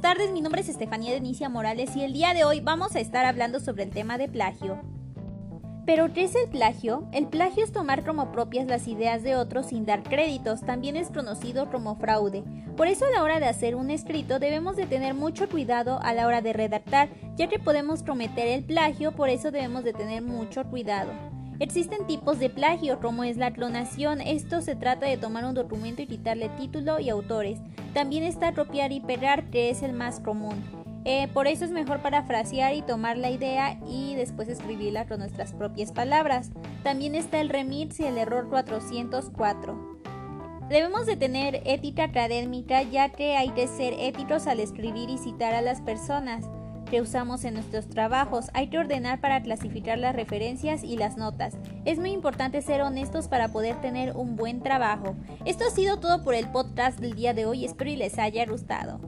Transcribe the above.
tardes, mi nombre es Estefanía Denicia Morales y el día de hoy vamos a estar hablando sobre el tema de plagio. Pero ¿qué es el plagio? El plagio es tomar como propias las ideas de otros sin dar créditos, también es conocido como fraude. Por eso a la hora de hacer un escrito debemos de tener mucho cuidado a la hora de redactar, ya que podemos cometer el plagio, por eso debemos de tener mucho cuidado. Existen tipos de plagio, como es la clonación. Esto se trata de tomar un documento y quitarle título y autores. También está copiar y pegar, que es el más común. Eh, por eso es mejor parafrasear y tomar la idea y después escribirla con nuestras propias palabras. También está el remix y el error 404. Debemos de tener ética académica ya que hay que ser éticos al escribir y citar a las personas que usamos en nuestros trabajos. Hay que ordenar para clasificar las referencias y las notas. Es muy importante ser honestos para poder tener un buen trabajo. Esto ha sido todo por el podcast del día de hoy. Espero y les haya gustado.